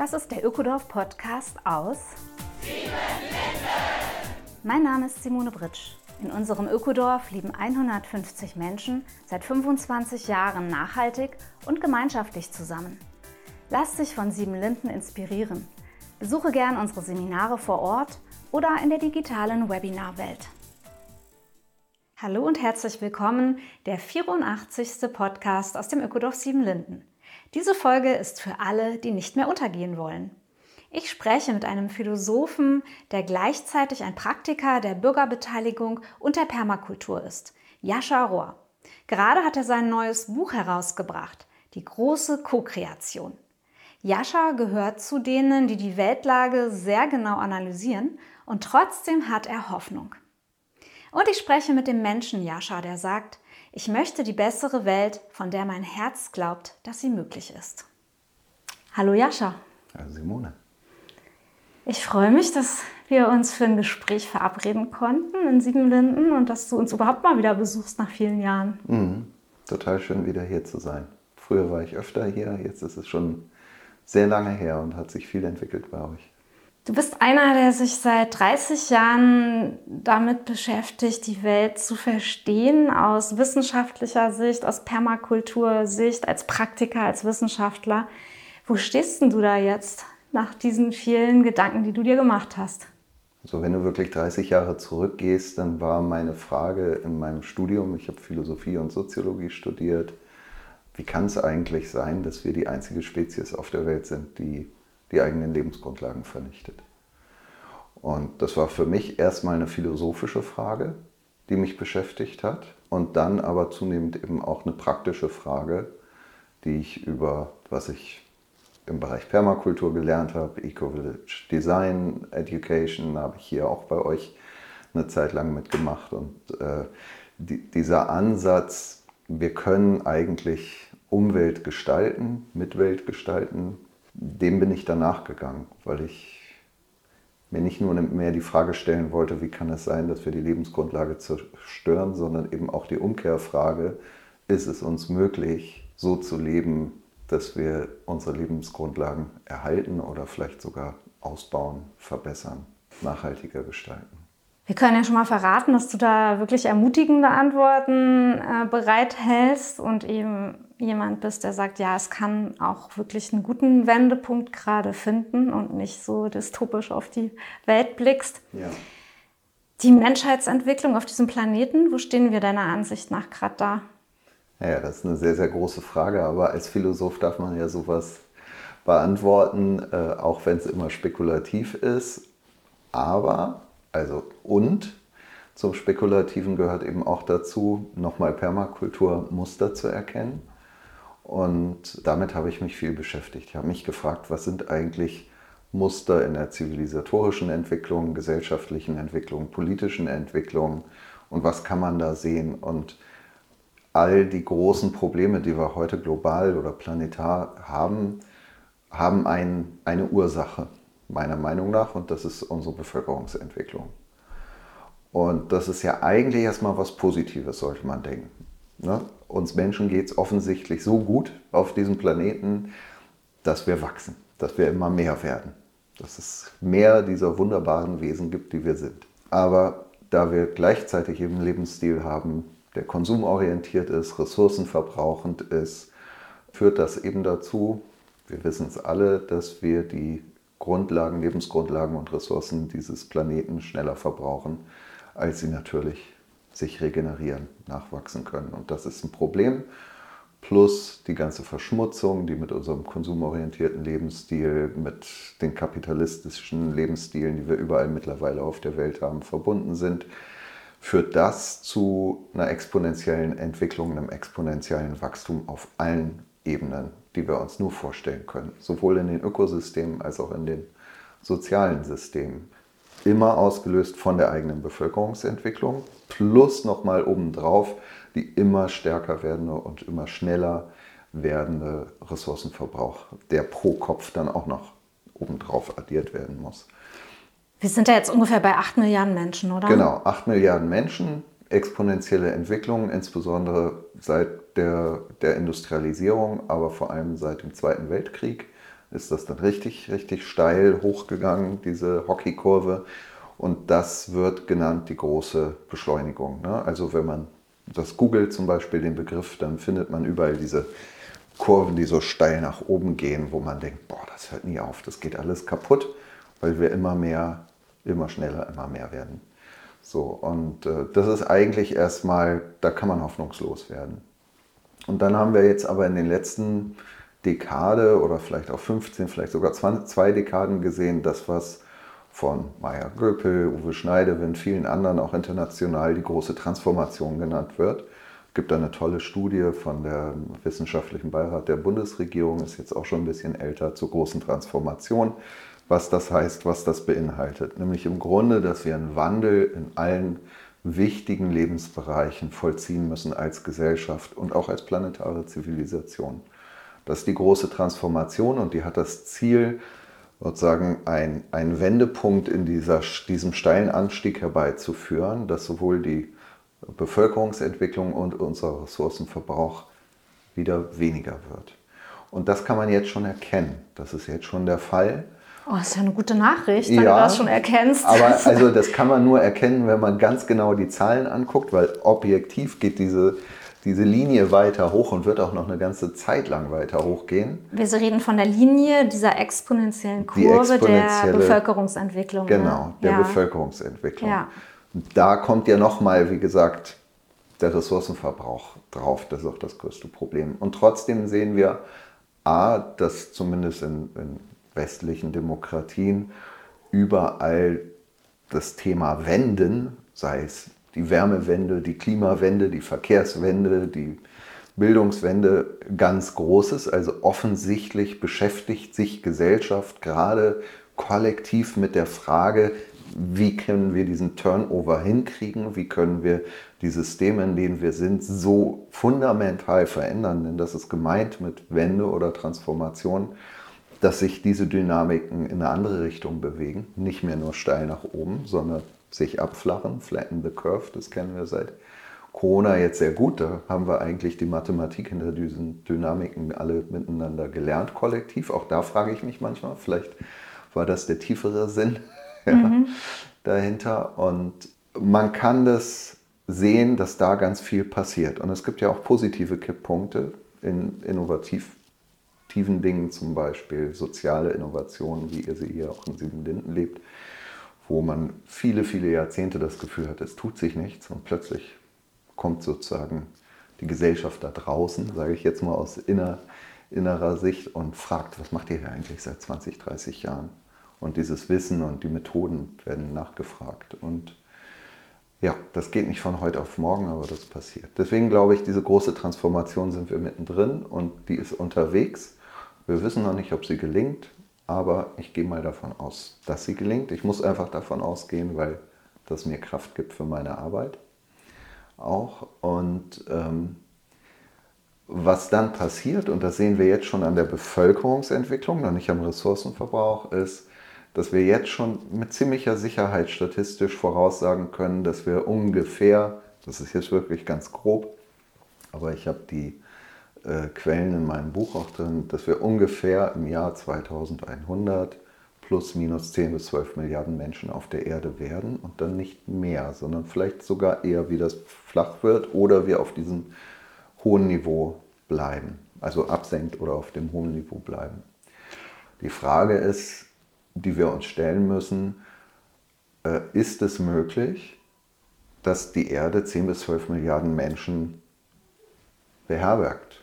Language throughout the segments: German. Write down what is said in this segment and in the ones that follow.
Das ist der Ökodorf Podcast aus Mein Name ist Simone Britsch. In unserem Ökodorf leben 150 Menschen seit 25 Jahren nachhaltig und gemeinschaftlich zusammen. Lass dich von Sieben Linden inspirieren. Besuche gern unsere Seminare vor Ort oder in der digitalen Webinarwelt. Hallo und herzlich willkommen, der 84. Podcast aus dem Ökodorf Siebenlinden. Diese Folge ist für alle, die nicht mehr untergehen wollen. Ich spreche mit einem Philosophen, der gleichzeitig ein Praktiker der Bürgerbeteiligung und der Permakultur ist, Jascha Rohr. Gerade hat er sein neues Buch herausgebracht, Die große Co-Kreation. Jascha gehört zu denen, die die Weltlage sehr genau analysieren und trotzdem hat er Hoffnung. Und ich spreche mit dem Menschen Jascha, der sagt, ich möchte die bessere Welt, von der mein Herz glaubt, dass sie möglich ist. Hallo Jascha. Hallo Simone. Ich freue mich, dass wir uns für ein Gespräch verabreden konnten in Siebenlinden und dass du uns überhaupt mal wieder besuchst nach vielen Jahren. Mhm. Total schön, wieder hier zu sein. Früher war ich öfter hier, jetzt ist es schon sehr lange her und hat sich viel entwickelt bei euch. Du bist einer, der sich seit 30 Jahren damit beschäftigt, die Welt zu verstehen, aus wissenschaftlicher Sicht, aus Permakultursicht, als Praktiker, als Wissenschaftler. Wo stehst denn du da jetzt nach diesen vielen Gedanken, die du dir gemacht hast? Also wenn du wirklich 30 Jahre zurückgehst, dann war meine Frage in meinem Studium, ich habe Philosophie und Soziologie studiert, wie kann es eigentlich sein, dass wir die einzige Spezies auf der Welt sind, die die eigenen Lebensgrundlagen vernichtet? Und das war für mich erstmal eine philosophische Frage, die mich beschäftigt hat und dann aber zunehmend eben auch eine praktische Frage, die ich über, was ich im Bereich Permakultur gelernt habe, Eco-Village Design Education, habe ich hier auch bei euch eine Zeit lang mitgemacht. Und äh, die, dieser Ansatz, wir können eigentlich Umwelt gestalten, Mitwelt gestalten, dem bin ich danach gegangen, weil ich mir nicht nur mehr die Frage stellen wollte, wie kann es sein, dass wir die Lebensgrundlage zerstören, sondern eben auch die Umkehrfrage, ist es uns möglich, so zu leben, dass wir unsere Lebensgrundlagen erhalten oder vielleicht sogar ausbauen, verbessern, nachhaltiger gestalten. Wir können ja schon mal verraten, dass du da wirklich ermutigende Antworten äh, bereithältst und eben jemand bist, der sagt, ja, es kann auch wirklich einen guten Wendepunkt gerade finden und nicht so dystopisch auf die Welt blickst. Ja. Die Menschheitsentwicklung auf diesem Planeten, wo stehen wir deiner Ansicht nach gerade da? Ja, das ist eine sehr, sehr große Frage, aber als Philosoph darf man ja sowas beantworten, äh, auch wenn es immer spekulativ ist. Aber, also und, zum Spekulativen gehört eben auch dazu, nochmal Permakultur Muster zu erkennen. Und damit habe ich mich viel beschäftigt. Ich habe mich gefragt, was sind eigentlich Muster in der zivilisatorischen Entwicklung, gesellschaftlichen Entwicklung, politischen Entwicklung und was kann man da sehen? Und all die großen Probleme, die wir heute global oder planetar haben, haben ein, eine Ursache, meiner Meinung nach, und das ist unsere Bevölkerungsentwicklung. Und das ist ja eigentlich erstmal was Positives, sollte man denken. Ne? Uns Menschen geht es offensichtlich so gut auf diesem Planeten, dass wir wachsen, dass wir immer mehr werden, dass es mehr dieser wunderbaren Wesen gibt, die wir sind. Aber da wir gleichzeitig eben einen Lebensstil haben, der konsumorientiert ist, ressourcenverbrauchend ist, führt das eben dazu, wir wissen es alle, dass wir die Grundlagen, Lebensgrundlagen und Ressourcen dieses Planeten schneller verbrauchen, als sie natürlich sich regenerieren, nachwachsen können. Und das ist ein Problem. Plus die ganze Verschmutzung, die mit unserem konsumorientierten Lebensstil, mit den kapitalistischen Lebensstilen, die wir überall mittlerweile auf der Welt haben, verbunden sind führt das zu einer exponentiellen Entwicklung, einem exponentiellen Wachstum auf allen Ebenen, die wir uns nur vorstellen können, sowohl in den Ökosystemen als auch in den sozialen Systemen. Immer ausgelöst von der eigenen Bevölkerungsentwicklung, plus nochmal obendrauf die immer stärker werdende und immer schneller werdende Ressourcenverbrauch, der pro Kopf dann auch noch obendrauf addiert werden muss. Wir sind ja jetzt ungefähr bei 8 Milliarden Menschen, oder? Genau, 8 Milliarden Menschen, exponentielle Entwicklung, insbesondere seit der, der Industrialisierung, aber vor allem seit dem Zweiten Weltkrieg ist das dann richtig, richtig steil hochgegangen, diese Hockeykurve. Und das wird genannt die große Beschleunigung. Ne? Also wenn man das googelt zum Beispiel, den Begriff, dann findet man überall diese Kurven, die so steil nach oben gehen, wo man denkt, boah, das hört nie auf, das geht alles kaputt, weil wir immer mehr, immer schneller, immer mehr werden. So, und äh, das ist eigentlich erstmal, da kann man hoffnungslos werden. Und dann haben wir jetzt aber in den letzten Dekade oder vielleicht auch 15, vielleicht sogar 20, zwei Dekaden gesehen, dass was von Maya Göpel, Uwe Schneidewind, vielen anderen auch international die große Transformation genannt wird. Es gibt da eine tolle Studie von der Wissenschaftlichen Beirat der Bundesregierung, ist jetzt auch schon ein bisschen älter, zur großen Transformation, was das heißt, was das beinhaltet. Nämlich im Grunde, dass wir einen Wandel in allen wichtigen Lebensbereichen vollziehen müssen als Gesellschaft und auch als planetare Zivilisation. Das ist die große Transformation und die hat das Ziel, sozusagen ein, einen Wendepunkt in dieser, diesem steilen Anstieg herbeizuführen, dass sowohl die Bevölkerungsentwicklung und unser Ressourcenverbrauch wieder weniger wird. Und das kann man jetzt schon erkennen. Das ist jetzt schon der Fall. Oh, das ist ja eine gute Nachricht, wenn ja, du das schon erkennst. Aber also das kann man nur erkennen, wenn man ganz genau die Zahlen anguckt, weil objektiv geht diese, diese Linie weiter hoch und wird auch noch eine ganze Zeit lang weiter hochgehen. Wir reden von der Linie dieser exponentiellen Kurve der Bevölkerungsentwicklung. Ne? Genau, der ja. Bevölkerungsentwicklung. Ja. Da kommt ja nochmal, wie gesagt, der Ressourcenverbrauch drauf. Das ist auch das größte Problem. Und trotzdem sehen wir, a, dass zumindest in, in westlichen Demokratien überall das Thema Wenden, sei es die Wärmewende, die Klimawende, die Verkehrswende, die Bildungswende ganz groß ist. Also offensichtlich beschäftigt sich Gesellschaft gerade kollektiv mit der Frage, wie können wir diesen Turnover hinkriegen, wie können wir die Systeme, in denen wir sind, so fundamental verändern, denn das ist gemeint mit Wende oder Transformation, dass sich diese Dynamiken in eine andere Richtung bewegen, nicht mehr nur steil nach oben, sondern sich abflachen, flatten the curve, das kennen wir seit Corona jetzt sehr gut. Da haben wir eigentlich die Mathematik hinter diesen Dynamiken alle miteinander gelernt, kollektiv. Auch da frage ich mich manchmal, vielleicht war das der tiefere Sinn mhm. dahinter. Und man kann das sehen, dass da ganz viel passiert. Und es gibt ja auch positive Kipppunkte in innovativen Dingen, zum Beispiel soziale Innovationen, wie ihr sie hier auch in Sieben Linden lebt, wo man viele, viele Jahrzehnte das Gefühl hat, es tut sich nichts und plötzlich kommt sozusagen die Gesellschaft da draußen, sage ich jetzt mal aus inner, innerer Sicht und fragt, was macht ihr hier eigentlich seit 20, 30 Jahren? Und dieses Wissen und die Methoden werden nachgefragt. Und ja, das geht nicht von heute auf morgen, aber das passiert. Deswegen glaube ich, diese große Transformation sind wir mittendrin und die ist unterwegs. Wir wissen noch nicht, ob sie gelingt, aber ich gehe mal davon aus, dass sie gelingt. Ich muss einfach davon ausgehen, weil das mir Kraft gibt für meine Arbeit auch. Und ähm, was dann passiert, und das sehen wir jetzt schon an der Bevölkerungsentwicklung, noch nicht am Ressourcenverbrauch, ist, dass wir jetzt schon mit ziemlicher Sicherheit statistisch voraussagen können, dass wir ungefähr, das ist jetzt wirklich ganz grob, aber ich habe die äh, Quellen in meinem Buch auch drin, dass wir ungefähr im Jahr 2100 plus minus 10 bis 12 Milliarden Menschen auf der Erde werden und dann nicht mehr, sondern vielleicht sogar eher wie das flach wird oder wir auf diesem hohen Niveau bleiben, also absenkt oder auf dem hohen Niveau bleiben. Die Frage ist, die wir uns stellen müssen, äh, ist es möglich, dass die Erde 10 bis 12 Milliarden Menschen beherbergt?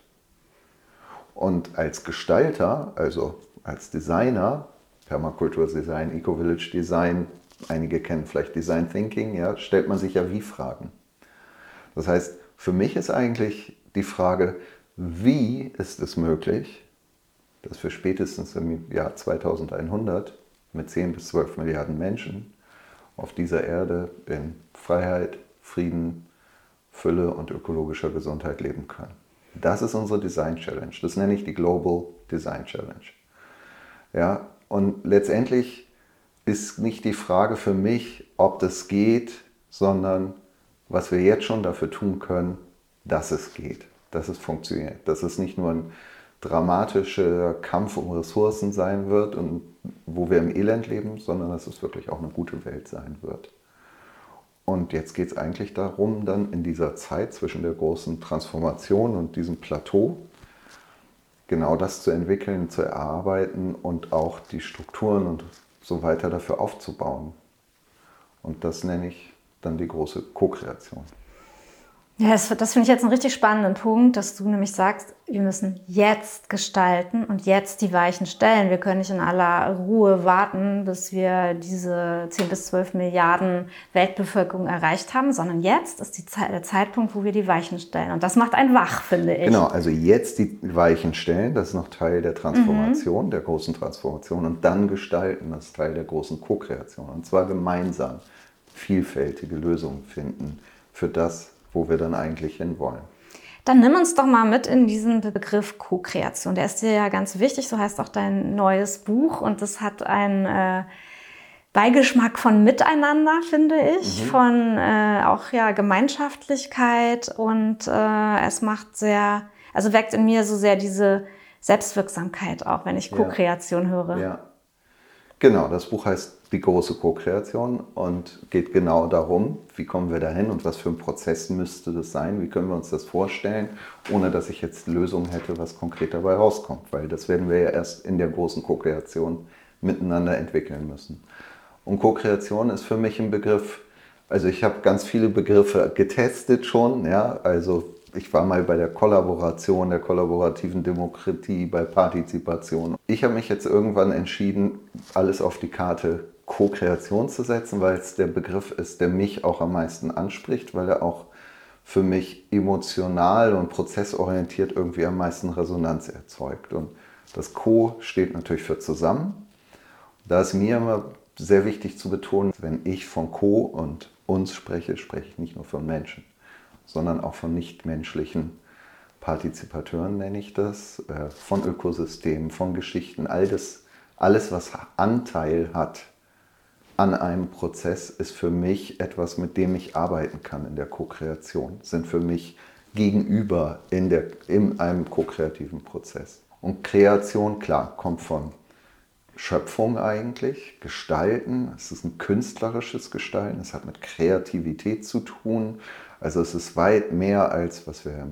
Und als Gestalter, also als Designer, Permakulturdesign, Eco-Village Design, einige kennen vielleicht Design Thinking, ja, stellt man sich ja wie Fragen. Das heißt, für mich ist eigentlich die Frage, wie ist es möglich, dass wir spätestens im Jahr 2100 mit 10 bis 12 Milliarden Menschen auf dieser Erde in Freiheit, Frieden, Fülle und ökologischer Gesundheit leben können. Das ist unsere Design Challenge. Das nenne ich die Global Design Challenge. Ja, und letztendlich ist nicht die Frage für mich, ob das geht, sondern was wir jetzt schon dafür tun können, dass es geht, dass es funktioniert, dass es nicht nur ein dramatischer Kampf um Ressourcen sein wird und wo wir im Elend leben, sondern dass es wirklich auch eine gute Welt sein wird. Und jetzt geht es eigentlich darum, dann in dieser Zeit zwischen der großen Transformation und diesem Plateau genau das zu entwickeln, zu erarbeiten und auch die Strukturen und so weiter dafür aufzubauen. Und das nenne ich dann die große Co-Kreation. Ja, das, das finde ich jetzt einen richtig spannenden Punkt, dass du nämlich sagst, wir müssen jetzt gestalten und jetzt die Weichen stellen. Wir können nicht in aller Ruhe warten, bis wir diese 10 bis 12 Milliarden Weltbevölkerung erreicht haben, sondern jetzt ist Zeit, der Zeitpunkt, wo wir die Weichen stellen. Und das macht einen wach, finde ich. Genau, also jetzt die Weichen stellen, das ist noch Teil der Transformation, mhm. der großen Transformation. Und dann gestalten, das ist Teil der großen Co-Kreation. Und zwar gemeinsam vielfältige Lösungen finden für das, wo wir dann eigentlich hinwollen. Dann nimm uns doch mal mit in diesen Begriff Co-Kreation. Der ist dir ja ganz wichtig, so heißt auch dein neues Buch und das hat einen äh, Beigeschmack von Miteinander, finde ich, mhm. von äh, auch ja Gemeinschaftlichkeit und äh, es macht sehr, also weckt in mir so sehr diese Selbstwirksamkeit auch, wenn ich Co-Kreation ja. höre. Ja, genau. Das Buch heißt die große Co-Kreation und geht genau darum, wie kommen wir dahin und was für ein Prozess müsste das sein, wie können wir uns das vorstellen, ohne dass ich jetzt Lösungen hätte, was konkret dabei rauskommt, weil das werden wir ja erst in der großen Co-Kreation miteinander entwickeln müssen. Und Co-Kreation ist für mich ein Begriff, also ich habe ganz viele Begriffe getestet schon, ja, also ich war mal bei der Kollaboration, der kollaborativen Demokratie, bei Partizipation. Ich habe mich jetzt irgendwann entschieden, alles auf die Karte Co-Kreation zu setzen, weil es der Begriff ist, der mich auch am meisten anspricht, weil er auch für mich emotional und prozessorientiert irgendwie am meisten Resonanz erzeugt. Und das Co steht natürlich für zusammen. Da ist mir immer sehr wichtig zu betonen, wenn ich von Co und uns spreche, spreche ich nicht nur von Menschen, sondern auch von nichtmenschlichen Partizipateuren, nenne ich das, äh, von Ökosystemen, von Geschichten, all das, alles, was Anteil hat an einem Prozess ist für mich etwas, mit dem ich arbeiten kann in der Co-Kreation, sind für mich gegenüber in, der, in einem ko-kreativen Prozess. Und Kreation, klar, kommt von Schöpfung eigentlich, Gestalten. Es ist ein künstlerisches Gestalten, es hat mit Kreativität zu tun. Also es ist weit mehr als, was wir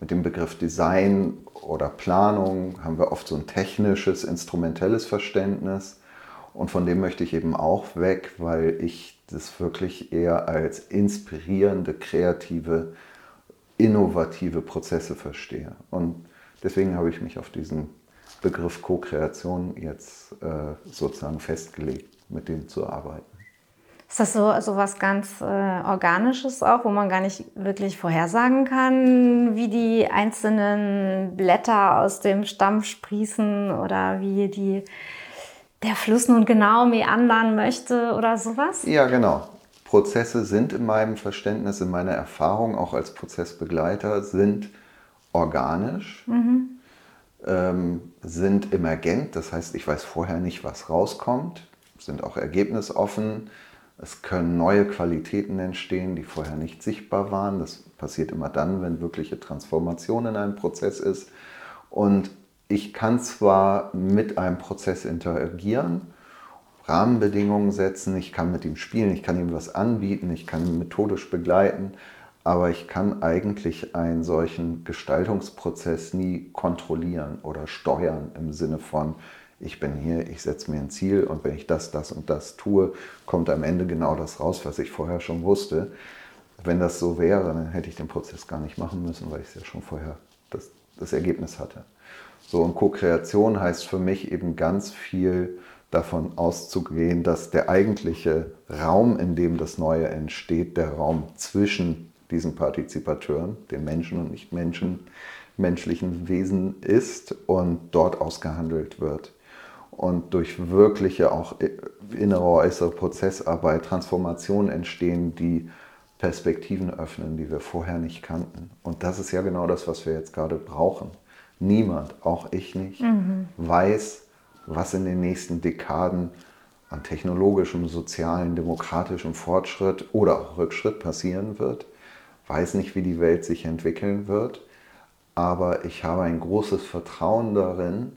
mit dem Begriff Design oder Planung haben wir oft so ein technisches, instrumentelles Verständnis. Und von dem möchte ich eben auch weg, weil ich das wirklich eher als inspirierende, kreative, innovative Prozesse verstehe. Und deswegen habe ich mich auf diesen Begriff Co-Kreation jetzt äh, sozusagen festgelegt, mit dem zu arbeiten. Ist das so, so was ganz äh, Organisches auch, wo man gar nicht wirklich vorhersagen kann, wie die einzelnen Blätter aus dem Stamm sprießen oder wie die der Fluss nun genau meandern möchte oder sowas? Ja, genau. Prozesse sind in meinem Verständnis, in meiner Erfahrung auch als Prozessbegleiter, sind organisch, mhm. ähm, sind emergent, das heißt, ich weiß vorher nicht, was rauskommt, sind auch ergebnisoffen. Es können neue Qualitäten entstehen, die vorher nicht sichtbar waren. Das passiert immer dann, wenn wirkliche Transformation in einem Prozess ist. Und ich kann zwar mit einem Prozess interagieren, Rahmenbedingungen setzen, ich kann mit ihm spielen, ich kann ihm was anbieten, ich kann ihn methodisch begleiten, aber ich kann eigentlich einen solchen Gestaltungsprozess nie kontrollieren oder steuern im Sinne von, ich bin hier, ich setze mir ein Ziel und wenn ich das, das und das tue, kommt am Ende genau das raus, was ich vorher schon wusste. Wenn das so wäre, dann hätte ich den Prozess gar nicht machen müssen, weil ich es ja schon vorher das, das Ergebnis hatte. So, und Co-Kreation heißt für mich eben ganz viel davon auszugehen, dass der eigentliche Raum, in dem das Neue entsteht, der Raum zwischen diesen Partizipateuren, den Menschen und Nicht-Menschen, menschlichen Wesen ist und dort ausgehandelt wird. Und durch wirkliche auch innere, äußere Prozessarbeit, Transformationen entstehen, die Perspektiven öffnen, die wir vorher nicht kannten. Und das ist ja genau das, was wir jetzt gerade brauchen. Niemand, auch ich nicht, mhm. weiß, was in den nächsten Dekaden an technologischem, sozialen, demokratischem Fortschritt oder auch Rückschritt passieren wird, weiß nicht, wie die Welt sich entwickeln wird. aber ich habe ein großes Vertrauen darin,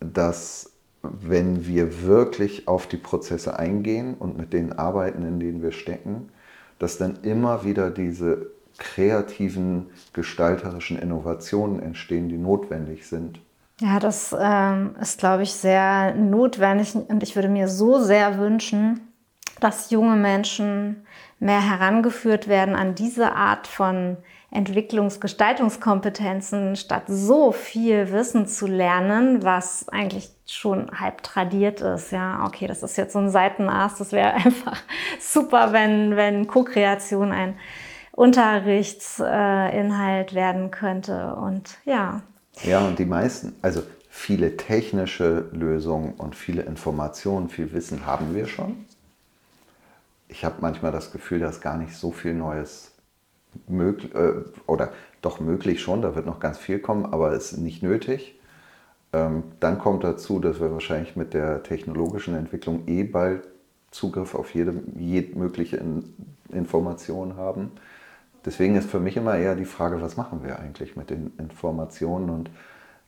dass wenn wir wirklich auf die Prozesse eingehen und mit denen arbeiten, in denen wir stecken, dass dann immer wieder diese kreativen, gestalterischen Innovationen entstehen, die notwendig sind. Ja, das ähm, ist, glaube ich, sehr notwendig und ich würde mir so sehr wünschen, dass junge Menschen mehr herangeführt werden an diese Art von Entwicklungs-, Gestaltungskompetenzen, statt so viel Wissen zu lernen, was eigentlich schon halb tradiert ist. Ja, okay, das ist jetzt so ein Seitenast. Das wäre einfach super, wenn, wenn Co-Kreation ein Unterrichtsinhalt werden könnte. Und ja. Ja, und die meisten, also viele technische Lösungen und viele Informationen, viel Wissen haben wir schon. Ich habe manchmal das Gefühl, dass gar nicht so viel Neues möglich, äh, oder doch möglich schon, da wird noch ganz viel kommen, aber es ist nicht nötig. Ähm, dann kommt dazu, dass wir wahrscheinlich mit der technologischen Entwicklung eh bald Zugriff auf jede, jede mögliche In Information haben. Deswegen ist für mich immer eher die Frage, was machen wir eigentlich mit den Informationen und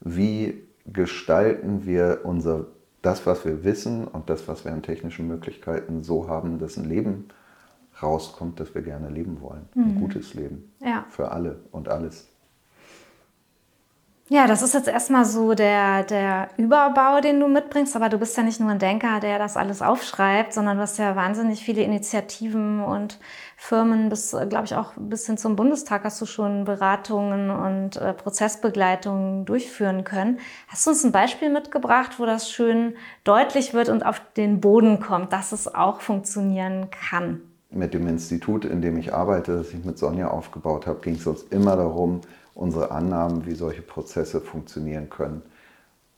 wie gestalten wir unser, das, was wir wissen und das, was wir an technischen Möglichkeiten so haben, dass ein Leben rauskommt, das wir gerne leben wollen. Mhm. Ein gutes Leben. Ja. Für alle und alles. Ja, das ist jetzt erstmal so der, der Überbau, den du mitbringst, aber du bist ja nicht nur ein Denker, der das alles aufschreibt, sondern du hast ja wahnsinnig viele Initiativen und Firmen, bis, glaube ich, auch bis hin zum Bundestag hast du schon Beratungen und äh, Prozessbegleitungen durchführen können. Hast du uns ein Beispiel mitgebracht, wo das schön deutlich wird und auf den Boden kommt, dass es auch funktionieren kann? Mit dem Institut, in dem ich arbeite, das ich mit Sonja aufgebaut habe, ging es uns immer darum, unsere Annahmen, wie solche Prozesse funktionieren können,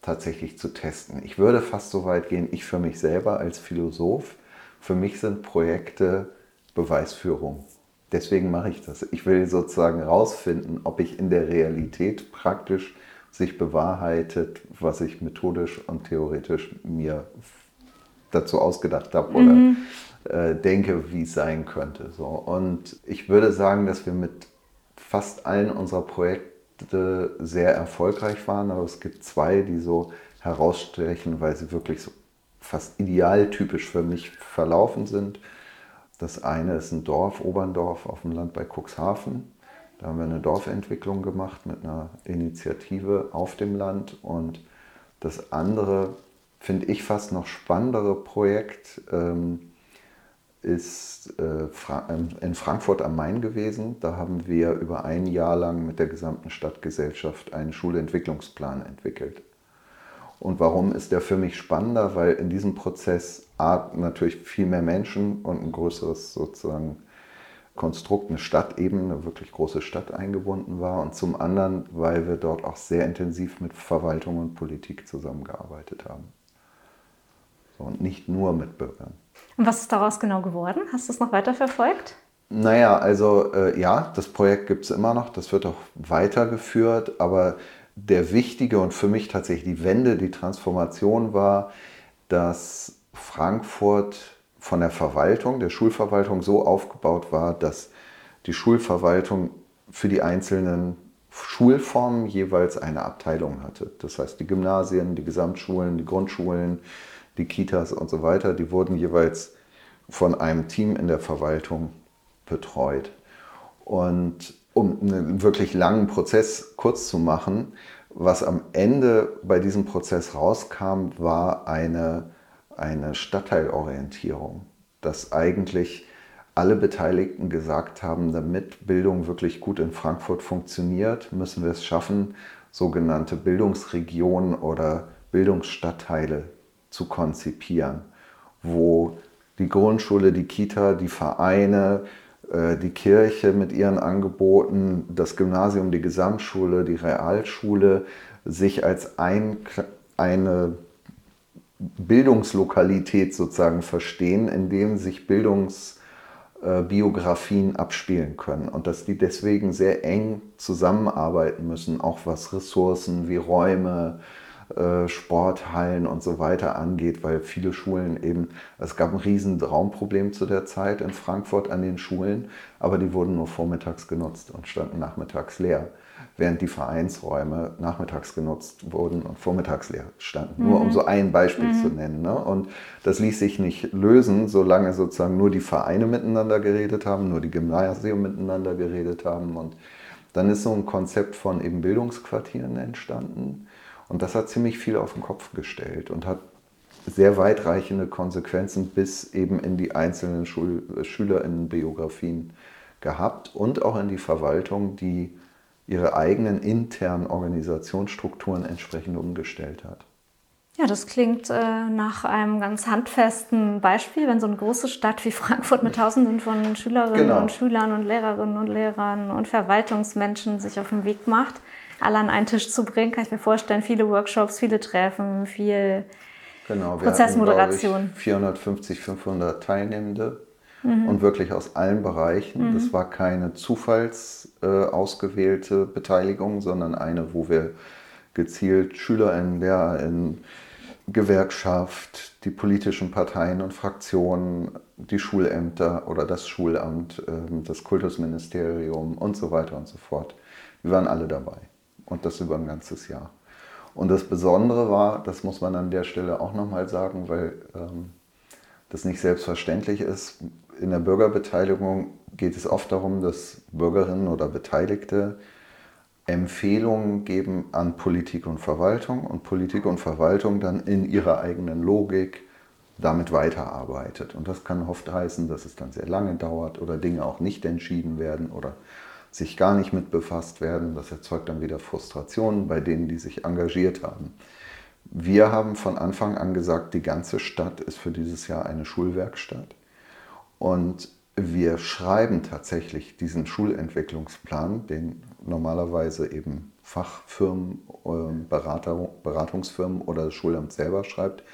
tatsächlich zu testen. Ich würde fast so weit gehen, ich für mich selber als Philosoph, für mich sind Projekte Beweisführung. Deswegen mache ich das. Ich will sozusagen herausfinden, ob ich in der Realität praktisch sich bewahrheitet, was ich methodisch und theoretisch mir dazu ausgedacht habe oder mhm. Äh, denke, wie es sein könnte. So. Und ich würde sagen, dass wir mit fast allen unserer Projekte sehr erfolgreich waren, aber es gibt zwei, die so herausstechen, weil sie wirklich so fast idealtypisch für mich verlaufen sind. Das eine ist ein Dorf, Oberndorf auf dem Land bei Cuxhaven. Da haben wir eine Dorfentwicklung gemacht mit einer Initiative auf dem Land. Und das andere, finde ich fast noch spannendere Projekt, ähm, ist äh, ähm, in Frankfurt am Main gewesen. Da haben wir über ein Jahr lang mit der gesamten Stadtgesellschaft einen Schulentwicklungsplan entwickelt. Und warum ist der für mich spannender? Weil in diesem Prozess A, natürlich viel mehr Menschen und ein größeres sozusagen Konstrukt, eine Stadt eben, eine wirklich große Stadt eingebunden war. Und zum anderen, weil wir dort auch sehr intensiv mit Verwaltung und Politik zusammengearbeitet haben. Und nicht nur mit Bürgern. Und was ist daraus genau geworden? Hast du es noch weiter verfolgt? Naja, also äh, ja, das Projekt gibt es immer noch, das wird auch weitergeführt, aber der wichtige und für mich tatsächlich die Wende, die Transformation war, dass Frankfurt von der Verwaltung, der Schulverwaltung so aufgebaut war, dass die Schulverwaltung für die einzelnen Schulformen jeweils eine Abteilung hatte. Das heißt, die Gymnasien, die Gesamtschulen, die Grundschulen, die Kitas und so weiter, die wurden jeweils von einem Team in der Verwaltung betreut. Und um einen wirklich langen Prozess kurz zu machen, was am Ende bei diesem Prozess rauskam, war eine, eine Stadtteilorientierung, dass eigentlich alle Beteiligten gesagt haben, damit Bildung wirklich gut in Frankfurt funktioniert, müssen wir es schaffen, sogenannte Bildungsregionen oder Bildungsstadtteile zu konzipieren, wo die Grundschule, die Kita, die Vereine, äh, die Kirche mit ihren Angeboten, das Gymnasium, die Gesamtschule, die Realschule sich als ein, eine Bildungslokalität sozusagen verstehen, in dem sich Bildungsbiografien abspielen können und dass die deswegen sehr eng zusammenarbeiten müssen, auch was Ressourcen wie Räume, äh, Sporthallen und so weiter angeht, weil viele Schulen eben, es gab ein riesen Raumproblem zu der Zeit in Frankfurt an den Schulen, aber die wurden nur vormittags genutzt und standen nachmittags leer, während die Vereinsräume nachmittags genutzt wurden und vormittags leer standen. Mhm. Nur um mhm. so ein Beispiel mhm. zu nennen. Ne? Und das ließ sich nicht lösen, solange sozusagen nur die Vereine miteinander geredet haben, nur die Gymnasien miteinander geredet haben und dann ist so ein Konzept von eben Bildungsquartieren entstanden und das hat ziemlich viel auf den Kopf gestellt und hat sehr weitreichende Konsequenzen bis eben in die einzelnen Schul Schülerinnenbiografien gehabt und auch in die Verwaltung, die ihre eigenen internen Organisationsstrukturen entsprechend umgestellt hat. Ja, das klingt äh, nach einem ganz handfesten Beispiel, wenn so eine große Stadt wie Frankfurt mit Tausenden von Schülerinnen genau. und Schülern und Lehrerinnen und Lehrern und Verwaltungsmenschen sich auf den Weg macht, alle an einen Tisch zu bringen, kann ich mir vorstellen, viele Workshops, viele Treffen, viel genau, Prozessmoderation. Hatten, ich, 450, 500 Teilnehmende mhm. und wirklich aus allen Bereichen. Mhm. Das war keine zufalls äh, ausgewählte Beteiligung, sondern eine, wo wir gezielt SchülerInnen, LehrerInnen, Gewerkschaft, die politischen Parteien und Fraktionen, die Schulämter oder das Schulamt, ähm, das Kultusministerium und so weiter und so fort. Wir waren alle dabei und das über ein ganzes Jahr. Und das Besondere war, das muss man an der Stelle auch nochmal sagen, weil ähm, das nicht selbstverständlich ist, in der Bürgerbeteiligung geht es oft darum, dass Bürgerinnen oder Beteiligte Empfehlungen geben an Politik und Verwaltung und Politik und Verwaltung dann in ihrer eigenen Logik damit weiterarbeitet. Und das kann oft heißen, dass es dann sehr lange dauert oder Dinge auch nicht entschieden werden oder sich gar nicht mit befasst werden. Das erzeugt dann wieder Frustrationen bei denen, die sich engagiert haben. Wir haben von Anfang an gesagt, die ganze Stadt ist für dieses Jahr eine Schulwerkstatt. Und wir schreiben tatsächlich diesen Schulentwicklungsplan, den normalerweise eben Fachfirmen, ähm, Berater, Beratungsfirmen oder das Schulamt selber schreibt,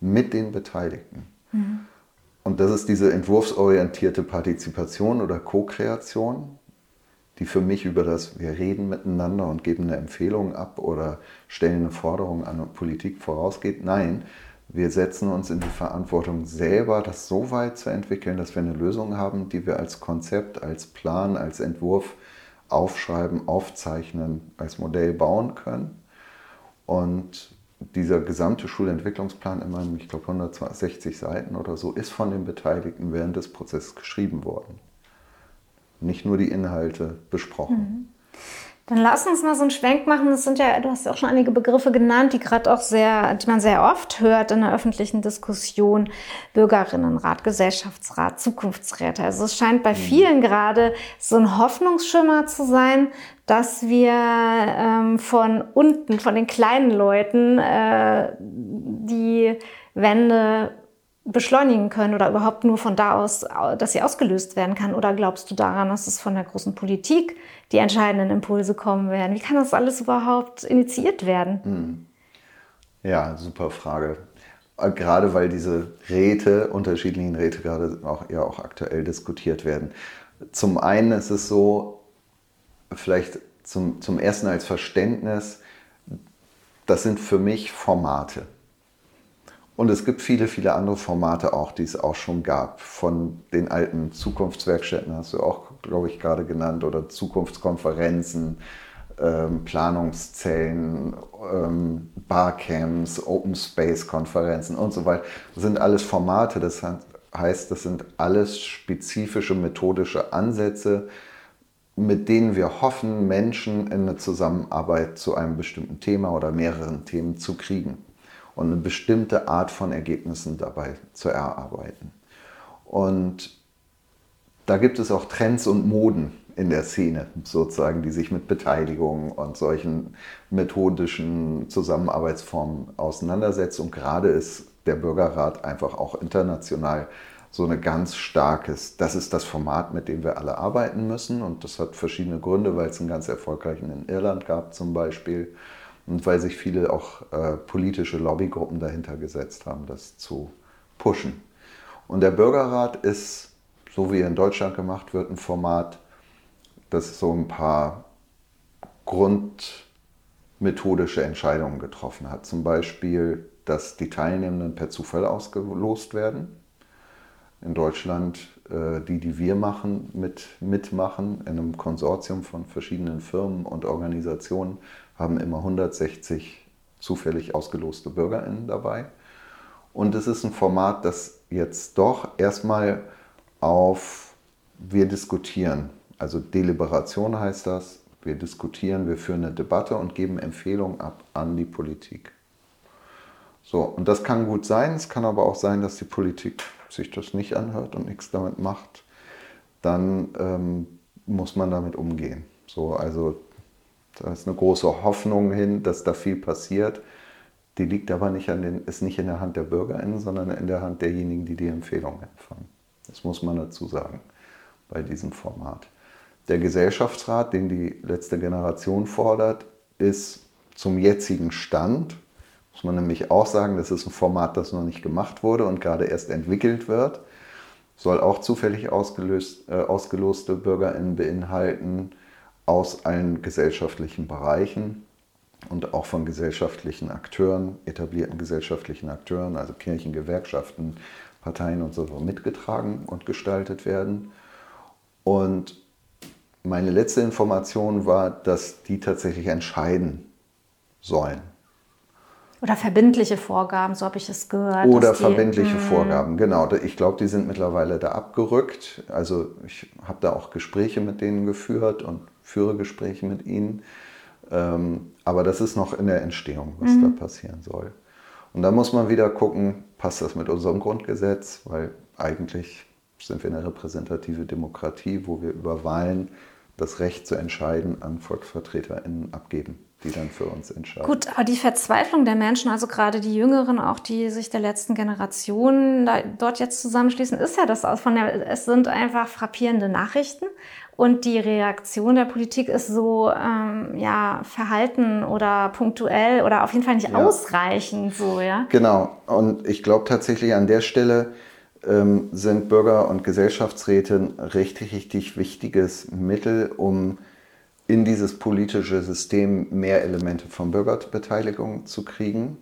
mit den Beteiligten. Mhm. Und das ist diese entwurfsorientierte Partizipation oder Co-Kreation, die für mich über das wir reden miteinander und geben eine Empfehlung ab oder stellen eine Forderung an Politik vorausgeht. Nein, wir setzen uns in die Verantwortung selber, das so weit zu entwickeln, dass wir eine Lösung haben, die wir als Konzept, als Plan, als Entwurf aufschreiben, aufzeichnen, als Modell bauen können. Und dieser gesamte Schulentwicklungsplan, immer, ich glaube 160 Seiten oder so, ist von den Beteiligten während des Prozesses geschrieben worden. Nicht nur die Inhalte besprochen. Mhm. Dann lass uns mal so einen Schwenk machen. Das sind ja, du hast ja auch schon einige Begriffe genannt, die gerade auch sehr, die man sehr oft hört in der öffentlichen Diskussion. Bürgerinnenrat, Gesellschaftsrat, Zukunftsräte. Also es scheint bei mhm. vielen gerade so ein Hoffnungsschimmer zu sein, dass wir ähm, von unten, von den kleinen Leuten, äh, die Wende beschleunigen können oder überhaupt nur von da aus, dass sie ausgelöst werden kann? Oder glaubst du daran, dass es von der großen Politik die entscheidenden Impulse kommen werden? Wie kann das alles überhaupt initiiert werden? Hm. Ja, super Frage. Gerade weil diese Räte, unterschiedlichen Räte gerade auch, ja auch aktuell diskutiert werden. Zum einen ist es so, vielleicht zum, zum ersten als Verständnis, das sind für mich Formate. Und es gibt viele, viele andere Formate auch, die es auch schon gab. Von den alten Zukunftswerkstätten hast du auch, glaube ich, gerade genannt, oder Zukunftskonferenzen, ähm, Planungszellen, ähm, Barcamps, Open Space Konferenzen und so weiter. Das sind alles Formate, das heißt, das sind alles spezifische methodische Ansätze, mit denen wir hoffen, Menschen in eine Zusammenarbeit zu einem bestimmten Thema oder mehreren Themen zu kriegen und eine bestimmte Art von Ergebnissen dabei zu erarbeiten. Und da gibt es auch Trends und Moden in der Szene sozusagen, die sich mit Beteiligung und solchen methodischen Zusammenarbeitsformen auseinandersetzen. Und gerade ist der Bürgerrat einfach auch international so eine ganz starkes, das ist das Format, mit dem wir alle arbeiten müssen. Und das hat verschiedene Gründe, weil es einen ganz erfolgreichen in Irland gab zum Beispiel und weil sich viele auch äh, politische Lobbygruppen dahinter gesetzt haben, das zu pushen. Und der Bürgerrat ist, so wie er in Deutschland gemacht wird, ein Format, das so ein paar methodische Entscheidungen getroffen hat. Zum Beispiel, dass die Teilnehmenden per Zufall ausgelost werden. In Deutschland, äh, die, die wir machen, mit, mitmachen, in einem Konsortium von verschiedenen Firmen und Organisationen, haben immer 160 zufällig ausgeloste BürgerInnen dabei. Und es ist ein Format, das jetzt doch erstmal auf wir diskutieren, also Deliberation heißt das, wir diskutieren, wir führen eine Debatte und geben Empfehlungen ab an die Politik. So, und das kann gut sein, es kann aber auch sein, dass die Politik sich das nicht anhört und nichts damit macht. Dann ähm, muss man damit umgehen. So, also da ist eine große Hoffnung hin, dass da viel passiert. Die liegt aber nicht an den, ist nicht in der Hand der BürgerInnen, sondern in der Hand derjenigen, die die Empfehlungen empfangen. Das muss man dazu sagen bei diesem Format. Der Gesellschaftsrat, den die letzte Generation fordert, ist zum jetzigen Stand, muss man nämlich auch sagen, das ist ein Format, das noch nicht gemacht wurde und gerade erst entwickelt wird, soll auch zufällig ausgelöst, äh, ausgeloste BürgerInnen beinhalten aus allen gesellschaftlichen Bereichen und auch von gesellschaftlichen Akteuren, etablierten gesellschaftlichen Akteuren, also Kirchen, Gewerkschaften, Parteien und so mitgetragen und gestaltet werden. Und meine letzte Information war, dass die tatsächlich entscheiden sollen. Oder verbindliche Vorgaben, so habe ich es gehört. Oder verbindliche die, hm. Vorgaben, genau. Ich glaube, die sind mittlerweile da abgerückt. Also ich habe da auch Gespräche mit denen geführt und führe Gespräche mit ihnen. Ähm, aber das ist noch in der Entstehung, was mhm. da passieren soll. Und da muss man wieder gucken, passt das mit unserem Grundgesetz, weil eigentlich sind wir eine repräsentative Demokratie, wo wir über Wahlen das Recht zu entscheiden an VolksvertreterInnen abgeben, die dann für uns entscheiden. Gut, aber die Verzweiflung der Menschen, also gerade die Jüngeren, auch die sich der letzten Generation dort jetzt zusammenschließen, ist ja das aus von der, es sind einfach frappierende Nachrichten. Und die Reaktion der Politik ist so ähm, ja, verhalten oder punktuell oder auf jeden Fall nicht ja. ausreichend so, ja. Genau. Und ich glaube tatsächlich an der Stelle, ähm, sind Bürger- und Gesellschaftsräte ein richtig, richtig wichtiges Mittel, um in dieses politische System mehr Elemente von Bürgerbeteiligung zu kriegen.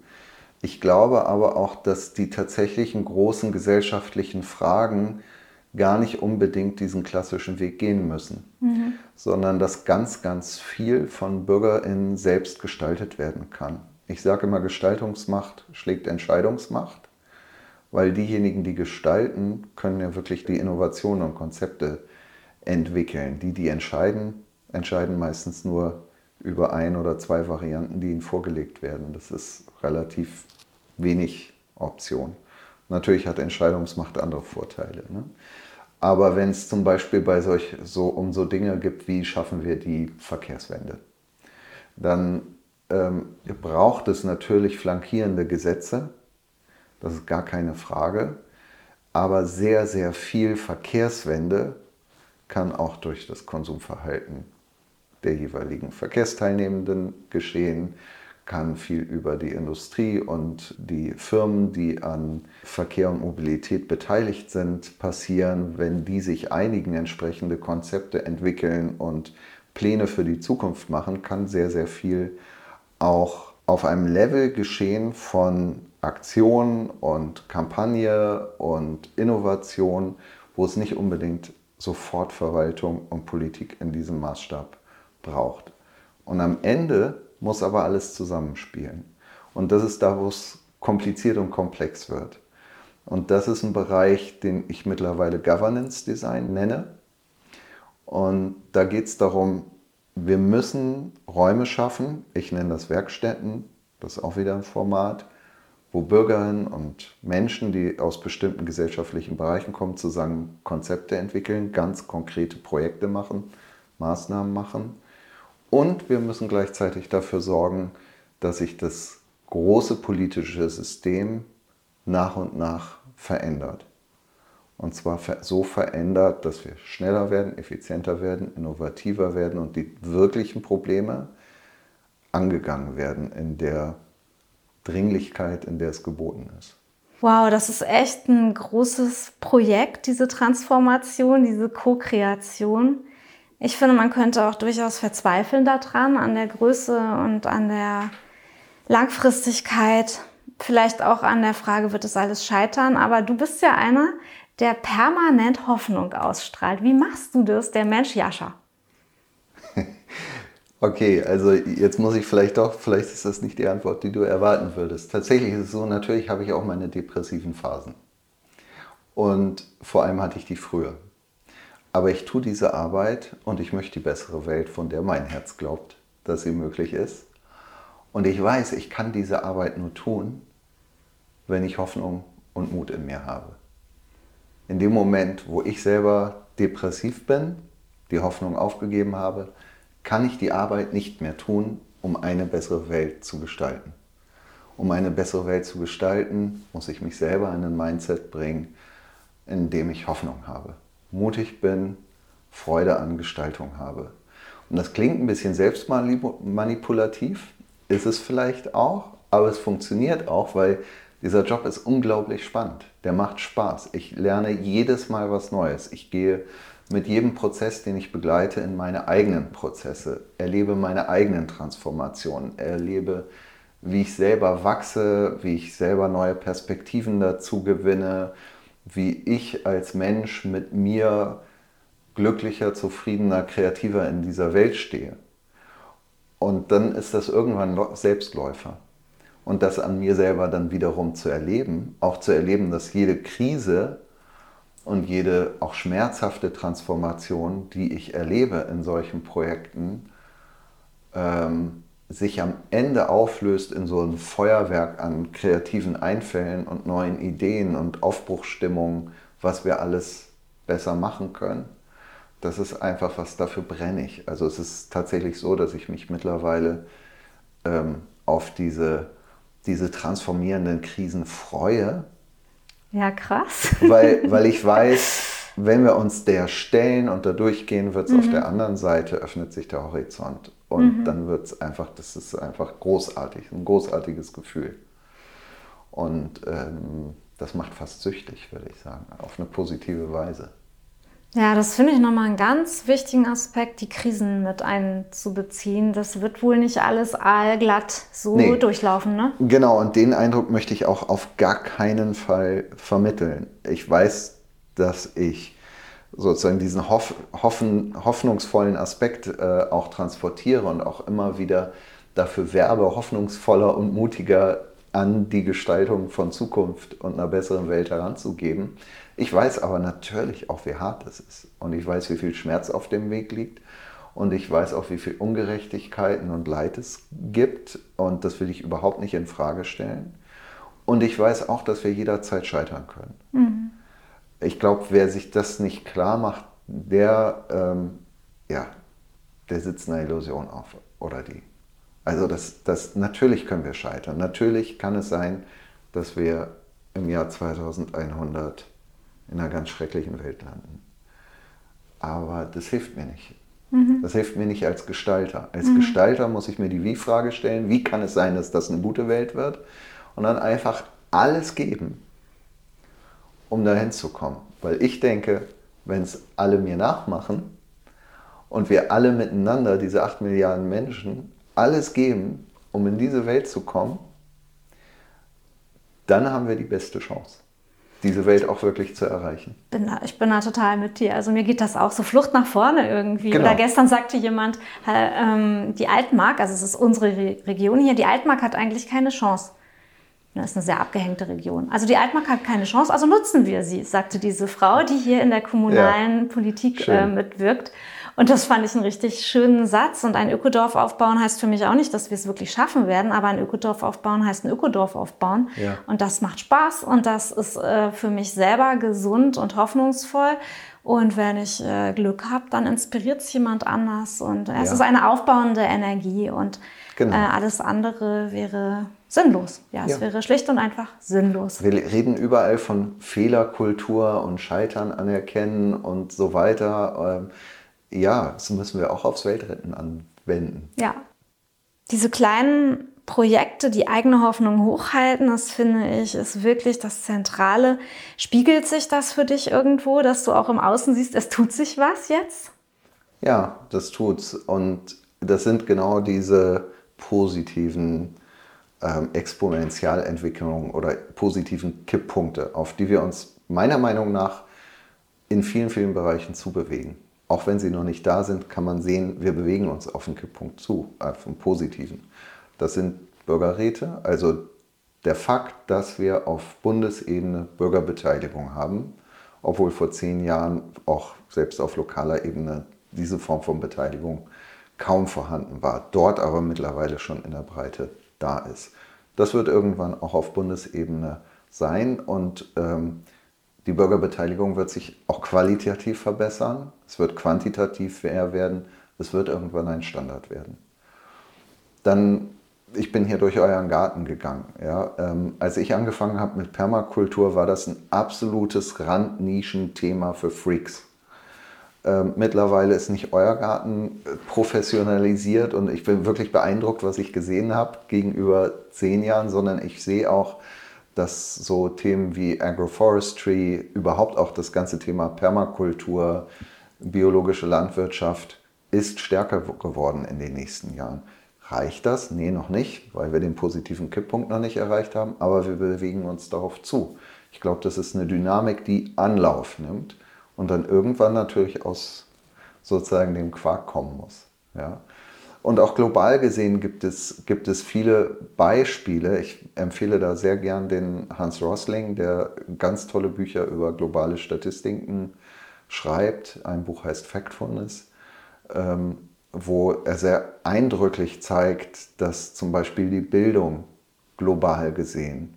Ich glaube aber auch, dass die tatsächlichen großen gesellschaftlichen Fragen gar nicht unbedingt diesen klassischen Weg gehen müssen, mhm. sondern dass ganz, ganz viel von BürgerInnen selbst gestaltet werden kann. Ich sage immer, Gestaltungsmacht schlägt Entscheidungsmacht weil diejenigen, die gestalten, können ja wirklich die Innovationen und Konzepte entwickeln. Die, die entscheiden, entscheiden meistens nur über ein oder zwei Varianten, die ihnen vorgelegt werden. Das ist relativ wenig Option. Natürlich hat Entscheidungsmacht andere Vorteile. Ne? Aber wenn es zum Beispiel bei solch so um so Dinge gibt, wie schaffen wir die Verkehrswende, dann ähm, braucht es natürlich flankierende Gesetze, das ist gar keine Frage. Aber sehr, sehr viel Verkehrswende kann auch durch das Konsumverhalten der jeweiligen Verkehrsteilnehmenden geschehen, kann viel über die Industrie und die Firmen, die an Verkehr und Mobilität beteiligt sind, passieren, wenn die sich einigen, entsprechende Konzepte entwickeln und Pläne für die Zukunft machen, kann sehr, sehr viel auch auf einem Level geschehen von Aktion und Kampagne und Innovation, wo es nicht unbedingt Sofortverwaltung und Politik in diesem Maßstab braucht. Und am Ende muss aber alles zusammenspielen. Und das ist da, wo es kompliziert und komplex wird. Und das ist ein Bereich, den ich mittlerweile Governance Design nenne. Und da geht es darum, wir müssen Räume schaffen. Ich nenne das Werkstätten. Das ist auch wieder ein Format wo Bürgerinnen und Menschen, die aus bestimmten gesellschaftlichen Bereichen kommen, zusammen Konzepte entwickeln, ganz konkrete Projekte machen, Maßnahmen machen. Und wir müssen gleichzeitig dafür sorgen, dass sich das große politische System nach und nach verändert. Und zwar so verändert, dass wir schneller werden, effizienter werden, innovativer werden und die wirklichen Probleme angegangen werden in der Dringlichkeit, in der es geboten ist. Wow, das ist echt ein großes Projekt, diese Transformation, diese Co-Kreation. Ich finde, man könnte auch durchaus verzweifeln daran, an der Größe und an der Langfristigkeit, vielleicht auch an der Frage, wird es alles scheitern? Aber du bist ja einer, der permanent Hoffnung ausstrahlt. Wie machst du das, der Mensch Jascha? Okay, also jetzt muss ich vielleicht doch, vielleicht ist das nicht die Antwort, die du erwarten würdest. Tatsächlich ist es so, natürlich habe ich auch meine depressiven Phasen. Und vor allem hatte ich die früher. Aber ich tue diese Arbeit und ich möchte die bessere Welt, von der mein Herz glaubt, dass sie möglich ist. Und ich weiß, ich kann diese Arbeit nur tun, wenn ich Hoffnung und Mut in mir habe. In dem Moment, wo ich selber depressiv bin, die Hoffnung aufgegeben habe, kann ich die Arbeit nicht mehr tun, um eine bessere Welt zu gestalten. Um eine bessere Welt zu gestalten, muss ich mich selber in ein Mindset bringen, in dem ich Hoffnung habe, mutig bin, Freude an Gestaltung habe. Und das klingt ein bisschen selbstmanipulativ, ist es vielleicht auch, aber es funktioniert auch, weil dieser Job ist unglaublich spannend. Der macht Spaß. Ich lerne jedes Mal was Neues. Ich gehe mit jedem Prozess, den ich begleite, in meine eigenen Prozesse, erlebe meine eigenen Transformationen, erlebe, wie ich selber wachse, wie ich selber neue Perspektiven dazu gewinne, wie ich als Mensch mit mir glücklicher, zufriedener, kreativer in dieser Welt stehe. Und dann ist das irgendwann Selbstläufer. Und das an mir selber dann wiederum zu erleben, auch zu erleben, dass jede Krise und jede auch schmerzhafte Transformation, die ich erlebe in solchen Projekten, ähm, sich am Ende auflöst in so ein Feuerwerk an kreativen Einfällen und neuen Ideen und Aufbruchsstimmungen, was wir alles besser machen können. Das ist einfach was, dafür brenne ich. Also es ist tatsächlich so, dass ich mich mittlerweile ähm, auf diese, diese transformierenden Krisen freue ja, krass. Weil, weil ich weiß, wenn wir uns der stellen und da durchgehen, wird es mhm. auf der anderen Seite, öffnet sich der Horizont. Und mhm. dann wird es einfach, das ist einfach großartig, ein großartiges Gefühl. Und ähm, das macht fast süchtig, würde ich sagen, auf eine positive Weise. Ja, das finde ich nochmal einen ganz wichtigen Aspekt, die Krisen mit einzubeziehen. Das wird wohl nicht alles allglatt so nee. durchlaufen, ne? Genau, und den Eindruck möchte ich auch auf gar keinen Fall vermitteln. Ich weiß, dass ich sozusagen diesen hoff, hoffen, hoffnungsvollen Aspekt äh, auch transportiere und auch immer wieder dafür werbe, hoffnungsvoller und mutiger an die Gestaltung von Zukunft und einer besseren Welt heranzugeben. Ich weiß aber natürlich auch, wie hart es ist. Und ich weiß, wie viel Schmerz auf dem Weg liegt. Und ich weiß auch, wie viel Ungerechtigkeiten und Leid es gibt. Und das will ich überhaupt nicht in Frage stellen. Und ich weiß auch, dass wir jederzeit scheitern können. Mhm. Ich glaube, wer sich das nicht klar macht, der, ähm, ja, der sitzt einer Illusion auf. Oder die. Also das, das, natürlich können wir scheitern. Natürlich kann es sein, dass wir im Jahr 2100 in einer ganz schrecklichen Welt landen. Aber das hilft mir nicht. Mhm. Das hilft mir nicht als Gestalter. Als mhm. Gestalter muss ich mir die Wie-Frage stellen, wie kann es sein, dass das eine gute Welt wird? Und dann einfach alles geben, um dahin zu kommen. Weil ich denke, wenn es alle mir nachmachen und wir alle miteinander, diese 8 Milliarden Menschen, alles geben, um in diese Welt zu kommen, dann haben wir die beste Chance diese Welt auch wirklich zu erreichen. Bin da, ich bin da total mit dir. Also mir geht das auch so Flucht nach vorne irgendwie. Genau. Oder gestern sagte jemand, äh, ähm, die Altmark, also es ist unsere Re Region hier, die Altmark hat eigentlich keine Chance. Das ist eine sehr abgehängte Region. Also die Altmark hat keine Chance, also nutzen wir sie, sagte diese Frau, die hier in der kommunalen ja. Politik äh, mitwirkt. Und das fand ich einen richtig schönen Satz. Und ein Ökodorf aufbauen heißt für mich auch nicht, dass wir es wirklich schaffen werden, aber ein Ökodorf aufbauen heißt ein Ökodorf aufbauen. Ja. Und das macht Spaß und das ist äh, für mich selber gesund und hoffnungsvoll. Und wenn ich äh, Glück habe, dann inspiriert es jemand anders. Und es ja. ist eine aufbauende Energie und genau. äh, alles andere wäre sinnlos. Ja, es ja. wäre schlicht und einfach sinnlos. Wir reden überall von Fehlerkultur und Scheitern anerkennen und so weiter. Ähm, ja, das müssen wir auch aufs Weltretten anwenden. Ja. Diese kleinen Projekte, die eigene Hoffnung hochhalten, das finde ich, ist wirklich das Zentrale. Spiegelt sich das für dich irgendwo, dass du auch im Außen siehst, es tut sich was jetzt? Ja, das tut's. Und das sind genau diese positiven ähm, Exponentialentwicklungen oder positiven Kipppunkte, auf die wir uns meiner Meinung nach in vielen, vielen Bereichen zubewegen. Auch wenn sie noch nicht da sind, kann man sehen, wir bewegen uns auf einen Kipppunkt zu, auf einen positiven. Das sind Bürgerräte, also der Fakt, dass wir auf Bundesebene Bürgerbeteiligung haben, obwohl vor zehn Jahren auch selbst auf lokaler Ebene diese Form von Beteiligung kaum vorhanden war, dort aber mittlerweile schon in der Breite da ist. Das wird irgendwann auch auf Bundesebene sein und ähm, die Bürgerbeteiligung wird sich auch qualitativ verbessern, es wird quantitativ mehr werden, es wird irgendwann ein Standard werden. Dann, ich bin hier durch euren Garten gegangen. Ja, ähm, als ich angefangen habe mit Permakultur, war das ein absolutes Randnischenthema für Freaks. Ähm, mittlerweile ist nicht euer Garten äh, professionalisiert und ich bin wirklich beeindruckt, was ich gesehen habe gegenüber zehn Jahren, sondern ich sehe auch, dass so Themen wie Agroforestry, überhaupt auch das ganze Thema Permakultur, biologische Landwirtschaft ist stärker geworden in den nächsten Jahren. Reicht das? Nee, noch nicht, weil wir den positiven Kipppunkt noch nicht erreicht haben, aber wir bewegen uns darauf zu. Ich glaube, das ist eine Dynamik, die Anlauf nimmt und dann irgendwann natürlich aus sozusagen dem Quark kommen muss. Ja. Und auch global gesehen gibt es, gibt es viele Beispiele. Ich empfehle da sehr gern den Hans Rosling, der ganz tolle Bücher über globale Statistiken schreibt. Ein Buch heißt Factfulness, ähm, wo er sehr eindrücklich zeigt, dass zum Beispiel die Bildung global gesehen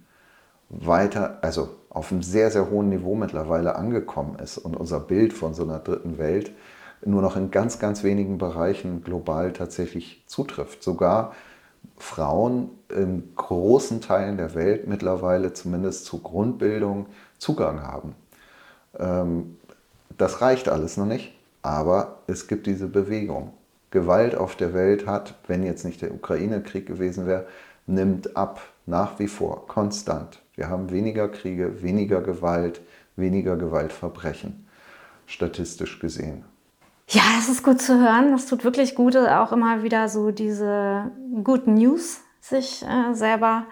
weiter, also auf einem sehr, sehr hohen Niveau mittlerweile angekommen ist und unser Bild von so einer dritten Welt nur noch in ganz, ganz wenigen Bereichen global tatsächlich zutrifft. Sogar Frauen in großen Teilen der Welt mittlerweile zumindest zur Grundbildung Zugang haben. Ähm, das reicht alles noch nicht, aber es gibt diese Bewegung. Gewalt auf der Welt hat, wenn jetzt nicht der Ukraine-Krieg gewesen wäre, nimmt ab, nach wie vor, konstant. Wir haben weniger Kriege, weniger Gewalt, weniger Gewaltverbrechen, statistisch gesehen. Ja, das ist gut zu hören. Das tut wirklich gut, auch immer wieder so diese guten News sich äh, selber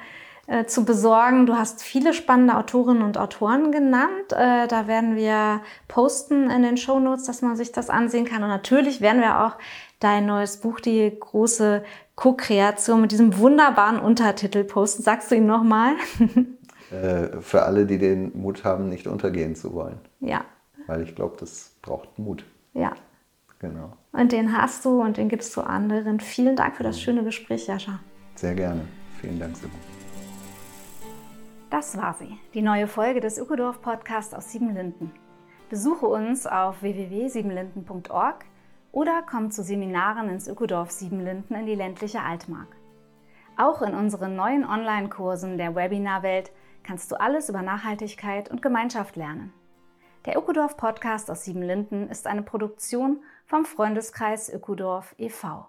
äh, zu besorgen. Du hast viele spannende Autorinnen und Autoren genannt. Äh, da werden wir posten in den Show Notes, dass man sich das ansehen kann. Und natürlich werden wir auch dein neues Buch, die große Co-Kreation mit diesem wunderbaren Untertitel posten. Sagst du ihn nochmal? äh, für alle, die den Mut haben, nicht untergehen zu wollen. Ja. Weil ich glaube, das braucht Mut. Ja, Genau. Und den hast du und den gibst du anderen. Vielen Dank für das mhm. schöne Gespräch, Jascha. Sehr gerne. Vielen Dank, Simon. Das war sie, die neue Folge des Ökodorf Podcasts aus Siebenlinden. Besuche uns auf www.siebenlinden.org oder komm zu Seminaren ins Ökodorf Siebenlinden in die ländliche Altmark. Auch in unseren neuen Online-Kursen der Webinarwelt kannst du alles über Nachhaltigkeit und Gemeinschaft lernen. Der Ökodorf Podcast aus Siebenlinden ist eine Produktion vom Freundeskreis Ökodorf e.V.